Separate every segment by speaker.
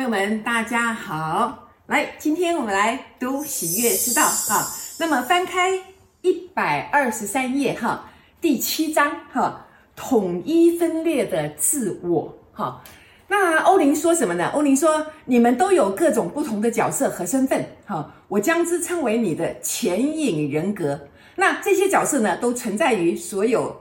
Speaker 1: 朋友们，大家好！来，今天我们来读喜悦之道啊。那么翻开一百二十三页哈，第七章哈，统一分裂的自我哈。那欧林说什么呢？欧林说，你们都有各种不同的角色和身份哈，我将之称为你的潜隐人格。那这些角色呢，都存在于所有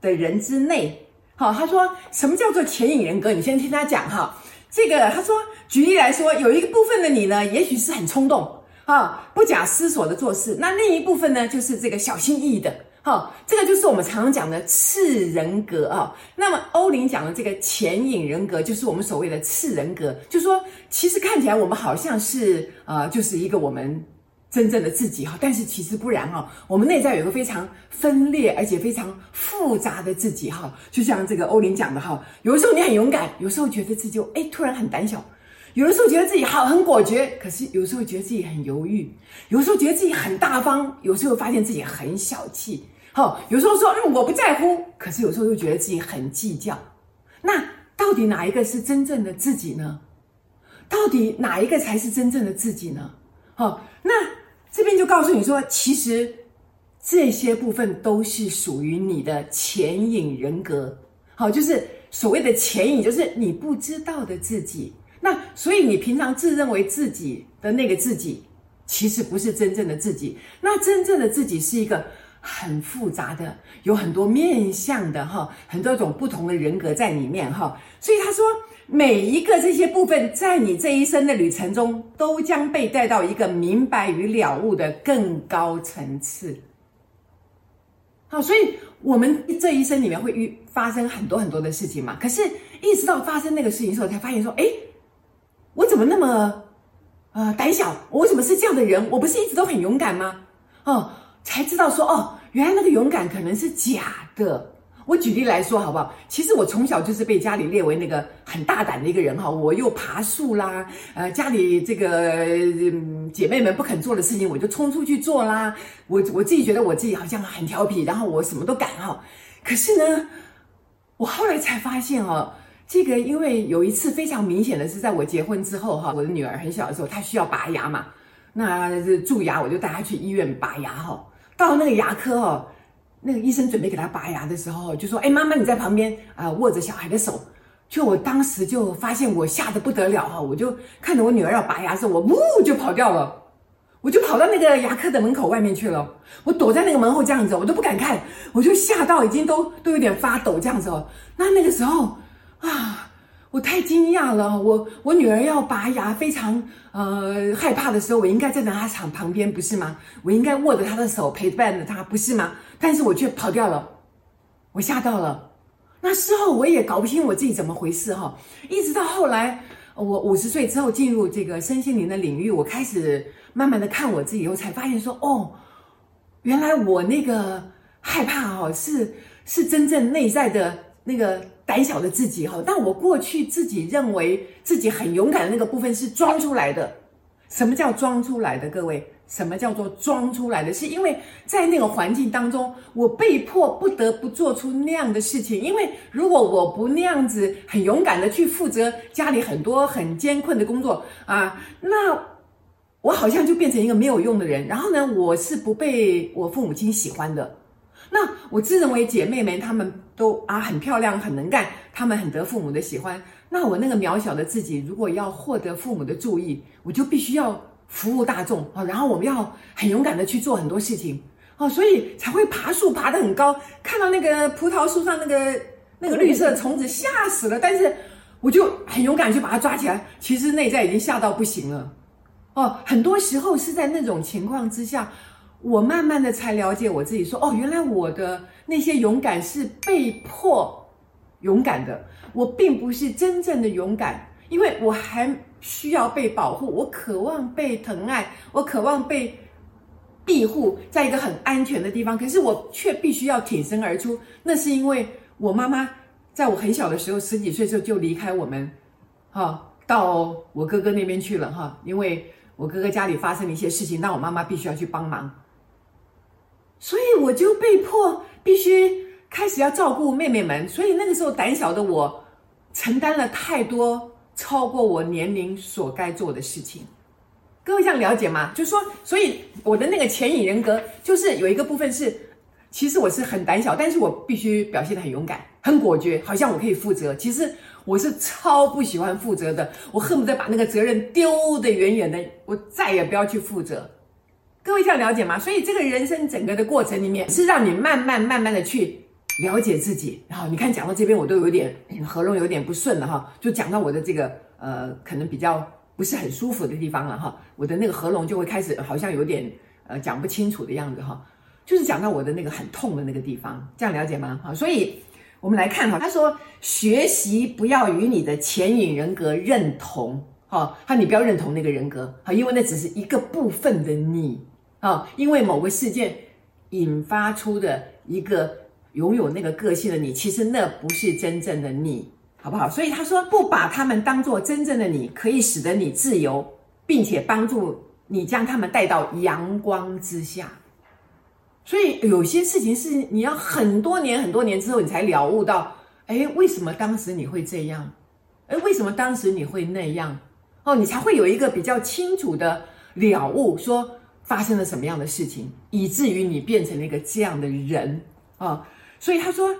Speaker 1: 的人之内。好，他说什么叫做潜隐人格？你先听他讲哈。这个他说，举例来说，有一个部分的你呢，也许是很冲动啊，不假思索的做事。那另一部分呢，就是这个小心翼翼的。哈，这个就是我们常常讲的次人格啊。那么欧林讲的这个潜隐人格，就是我们所谓的次人格，就说，其实看起来我们好像是呃，就是一个我们。真正的自己哈，但是其实不然哈，我们内在有个非常分裂而且非常复杂的自己哈，就像这个欧林讲的哈，有的时候你很勇敢，有时候觉得自己就哎突然很胆小，有的时候觉得自己好很果决，可是有时候觉得自己很犹豫，有时候觉得自己很大方，有时候发现自己很小气，哈，有时候说嗯我不在乎，可是有时候又觉得自己很计较，那到底哪一个是真正的自己呢？到底哪一个才是真正的自己呢？好，那。这边就告诉你说，其实这些部分都是属于你的潜隐人格，好，就是所谓的潜隐，就是你不知道的自己。那所以你平常自认为自己的那个自己，其实不是真正的自己。那真正的自己是一个很复杂的，有很多面向的哈，很多种不同的人格在里面哈。所以他说。每一个这些部分，在你这一生的旅程中，都将被带到一个明白与了悟的更高层次。好，所以我们这一生里面会遇发生很多很多的事情嘛。可是，一直到发生那个事情的时候，才发现说，哎，我怎么那么呃胆小？我为什么是这样的人？我不是一直都很勇敢吗？哦，才知道说，哦，原来那个勇敢可能是假的。我举例来说好不好？其实我从小就是被家里列为那个很大胆的一个人哈，我又爬树啦，呃，家里这个、姐妹们不肯做的事情，我就冲出去做啦。我我自己觉得我自己好像很调皮，然后我什么都敢哈。可是呢，我后来才发现哦，这个因为有一次非常明显的是在我结婚之后哈，我的女儿很小的时候，她需要拔牙嘛，那蛀牙我就带她去医院拔牙哈，到那个牙科哈。那个医生准备给他拔牙的时候，就说：“哎，妈妈你在旁边啊、握着小孩的手。”就我当时就发现我吓得不得了哈，我就看着我女儿要拔牙的时候，我呜就跑掉了，我就跑到那个牙科的门口外面去了。我躲在那个门后这样子，我都不敢看，我就吓到已经都都有点发抖这样子哦。那那个时候啊。我太惊讶了，我我女儿要拔牙，非常呃害怕的时候，我应该站在她场旁边，不是吗？我应该握着她的手陪伴着她，不是吗？但是我却跑掉了，我吓到了。那事后我也搞不清我自己怎么回事哈，一直到后来我五十岁之后进入这个身心灵的领域，我开始慢慢的看我自己以后，才发现说哦，原来我那个害怕哦，是是真正内在的那个。胆小的自己哈，但我过去自己认为自己很勇敢的那个部分是装出来的。什么叫装出来的？各位，什么叫做装出来的？是因为在那个环境当中，我被迫不得不做出那样的事情。因为如果我不那样子很勇敢的去负责家里很多很艰困的工作啊，那我好像就变成一个没有用的人。然后呢，我是不被我父母亲喜欢的。那我自认为姐妹们她们都啊很漂亮很能干，她们很得父母的喜欢。那我那个渺小的自己，如果要获得父母的注意，我就必须要服务大众啊。然后我们要很勇敢的去做很多事情哦，所以才会爬树爬得很高，看到那个葡萄树上那个那个绿色虫子吓死了，但是我就很勇敢去把它抓起来。其实内在已经吓到不行了哦。很多时候是在那种情况之下。我慢慢的才了解我自己，说哦，原来我的那些勇敢是被迫勇敢的，我并不是真正的勇敢，因为我还需要被保护，我渴望被疼爱，我渴望被庇护，在一个很安全的地方，可是我却必须要挺身而出，那是因为我妈妈在我很小的时候，十几岁时候就离开我们，哈，到我哥哥那边去了哈，因为我哥哥家里发生了一些事情，那我妈妈必须要去帮忙。所以我就被迫必须开始要照顾妹妹们，所以那个时候胆小的我承担了太多超过我年龄所该做的事情。各位这样了解吗？就是说，所以我的那个潜隐人格，就是有一个部分是，其实我是很胆小，但是我必须表现得很勇敢、很果决，好像我可以负责。其实我是超不喜欢负责的，我恨不得把那个责任丢得远远的，我再也不要去负责。各位这样了解吗？所以这个人生整个的过程里面，是让你慢慢慢慢的去了解自己。然后你看，讲到这边我都有点喉咙有点不顺了哈，就讲到我的这个呃，可能比较。不是很舒服的地方了哈，我的那个喉咙就会开始好像有点呃讲不清楚的样子哈，就是讲到我的那个很痛的那个地方，这样了解吗？哈，所以我们来看哈，他说学习不要与你的潜隐人格认同哈，他你不要认同那个人格哈，因为那只是一个部分的你啊，因为某个事件引发出的一个拥有那个个性的你，其实那不是真正的你。好不好？所以他说，不把他们当做真正的你，可以使得你自由，并且帮助你将他们带到阳光之下。所以有些事情是你要很多年、很多年之后，你才了悟到，哎，为什么当时你会这样？哎，为什么当时你会那样？哦，你才会有一个比较清楚的了悟，说发生了什么样的事情，以至于你变成了一个这样的人啊。所以他说，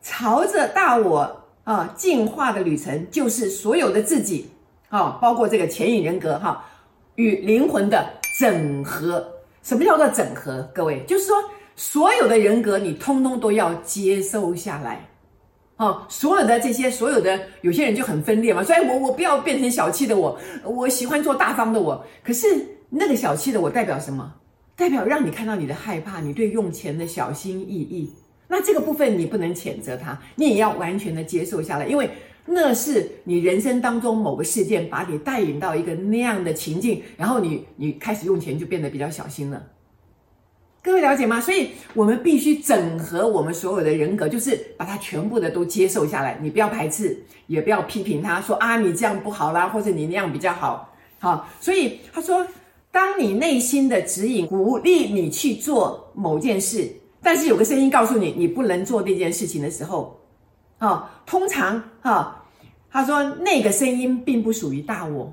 Speaker 1: 朝着大我。啊，进化的旅程就是所有的自己，啊，包括这个潜隐人格哈，与灵魂的整合。什么叫做整合？各位，就是说所有的人格你通通都要接收下来，啊，所有的这些，所有的有些人就很分裂嘛，所以我我不要变成小气的我，我喜欢做大方的我。可是那个小气的我代表什么？代表让你看到你的害怕，你对用钱的小心翼翼。那这个部分你不能谴责他，你也要完全的接受下来，因为那是你人生当中某个事件把你带引到一个那样的情境，然后你你开始用钱就变得比较小心了。各位了解吗？所以我们必须整合我们所有的人格，就是把它全部的都接受下来，你不要排斥，也不要批评他说啊，你这样不好啦，或者你那样比较好。好，所以他说，当你内心的指引鼓励你去做某件事。但是有个声音告诉你，你不能做这件事情的时候，啊，通常啊，他说那个声音并不属于大我，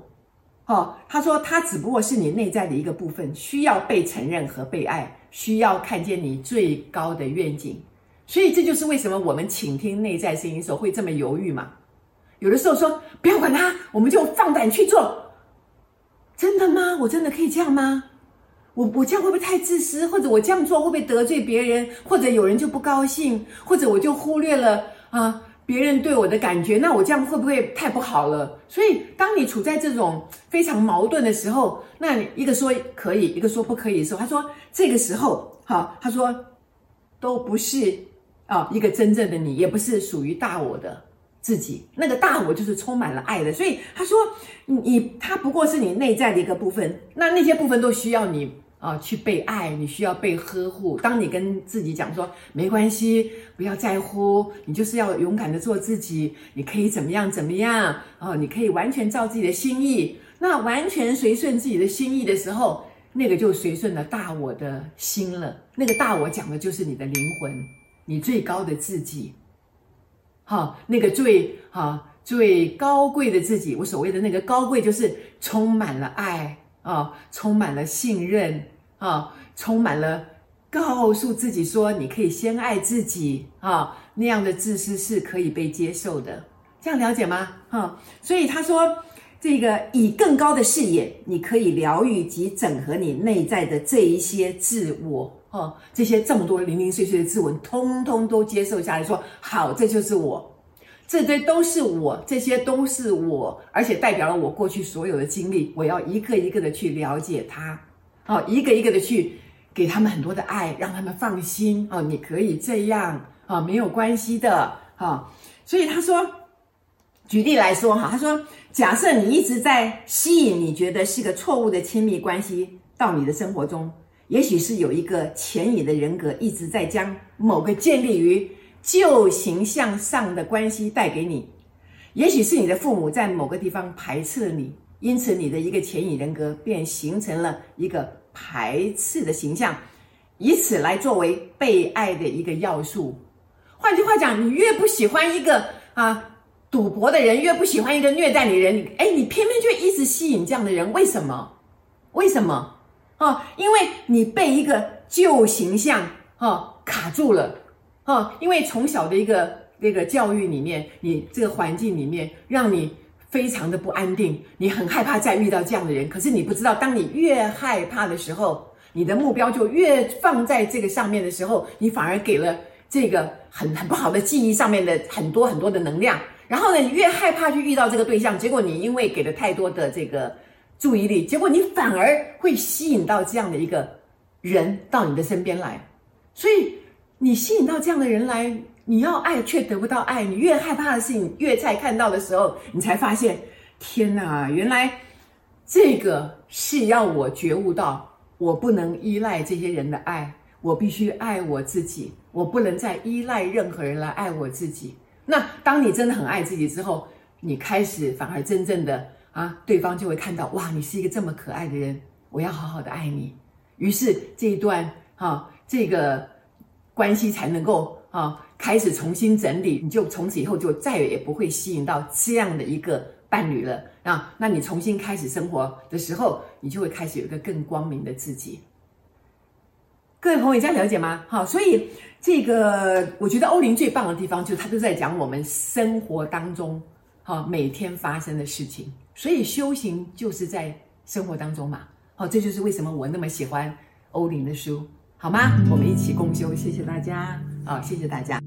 Speaker 1: 哦，他说他只不过是你内在的一个部分，需要被承认和被爱，需要看见你最高的愿景。所以这就是为什么我们倾听内在声音的时候会这么犹豫嘛。有的时候说不要管他，我们就放胆去做。真的吗？我真的可以这样吗？我我这样会不会太自私？或者我这样做会不会得罪别人？或者有人就不高兴？或者我就忽略了啊别人对我的感觉？那我这样会不会太不好了？所以当你处在这种非常矛盾的时候，那一个说可以，一个说不可以的时候，他说这个时候，哈，他说都不是啊一个真正的你，也不是属于大我的自己。那个大我就是充满了爱的。所以他说你他不过是你内在的一个部分，那那些部分都需要你。啊，去被爱，你需要被呵护。当你跟自己讲说没关系，不要在乎，你就是要勇敢的做自己，你可以怎么样怎么样啊？你可以完全照自己的心意。那完全随顺自己的心意的时候，那个就随顺了大我的心了。那个大我讲的就是你的灵魂，你最高的自己。好，那个最好最高贵的自己，我所谓的那个高贵，就是充满了爱。啊、充满了信任啊、充满了告诉自己说你可以先爱自己啊、那样的自私是可以被接受的，这样了解吗？啊、哦，所以他说，这个以更高的视野，你可以疗愈及整合你内在的这一些自我，哦，这些这么多零零碎碎的自文，通通都接受下来说，好，这就是我。这堆都是我，这些都是我，而且代表了我过去所有的经历。我要一个一个的去了解他，哦，一个一个的去给他们很多的爱，让他们放心。哦，你可以这样，哦，没有关系的，哈。所以他说，举例来说，哈，他说，假设你一直在吸引你觉得是个错误的亲密关系到你的生活中，也许是有一个潜隐的人格一直在将某个建立于。旧形象上的关系带给你，也许是你的父母在某个地方排斥了你，因此你的一个潜隐人格便形成了一个排斥的形象，以此来作为被爱的一个要素。换句话讲，你越不喜欢一个啊赌博的人，越不喜欢一个虐待你的人，哎，你偏偏就一直吸引这样的人，为什么？为什么？哦，因为你被一个旧形象哦卡住了，哦，因为从小的一个那个教育里面，你这个环境里面，让你非常的不安定，你很害怕再遇到这样的人。可是你不知道，当你越害怕的时候，你的目标就越放在这个上面的时候，你反而给了这个很很不好的记忆上面的很多很多的能量。然后呢，你越害怕去遇到这个对象，结果你因为给了太多的这个。注意力，结果你反而会吸引到这样的一个人到你的身边来，所以你吸引到这样的人来，你要爱却得不到爱，你越害怕的事情越在看到的时候，你才发现，天哪，原来这个是要我觉悟到，我不能依赖这些人的爱，我必须爱我自己，我不能再依赖任何人来爱我自己。那当你真的很爱自己之后，你开始反而真正的。啊，对方就会看到哇，你是一个这么可爱的人，我要好好的爱你。于是这一段哈、啊，这个关系才能够啊开始重新整理，你就从此以后就再也不会吸引到这样的一个伴侣了啊。那你重新开始生活的时候，你就会开始有一个更光明的自己。各位朋友，这样了解吗？好，所以这个我觉得欧林最棒的地方就是他都在讲我们生活当中哈每天发生的事情。所以修行就是在生活当中嘛，好，这就是为什么我那么喜欢欧林的书，好吗？我们一起共修，谢谢大家，啊，谢谢大家。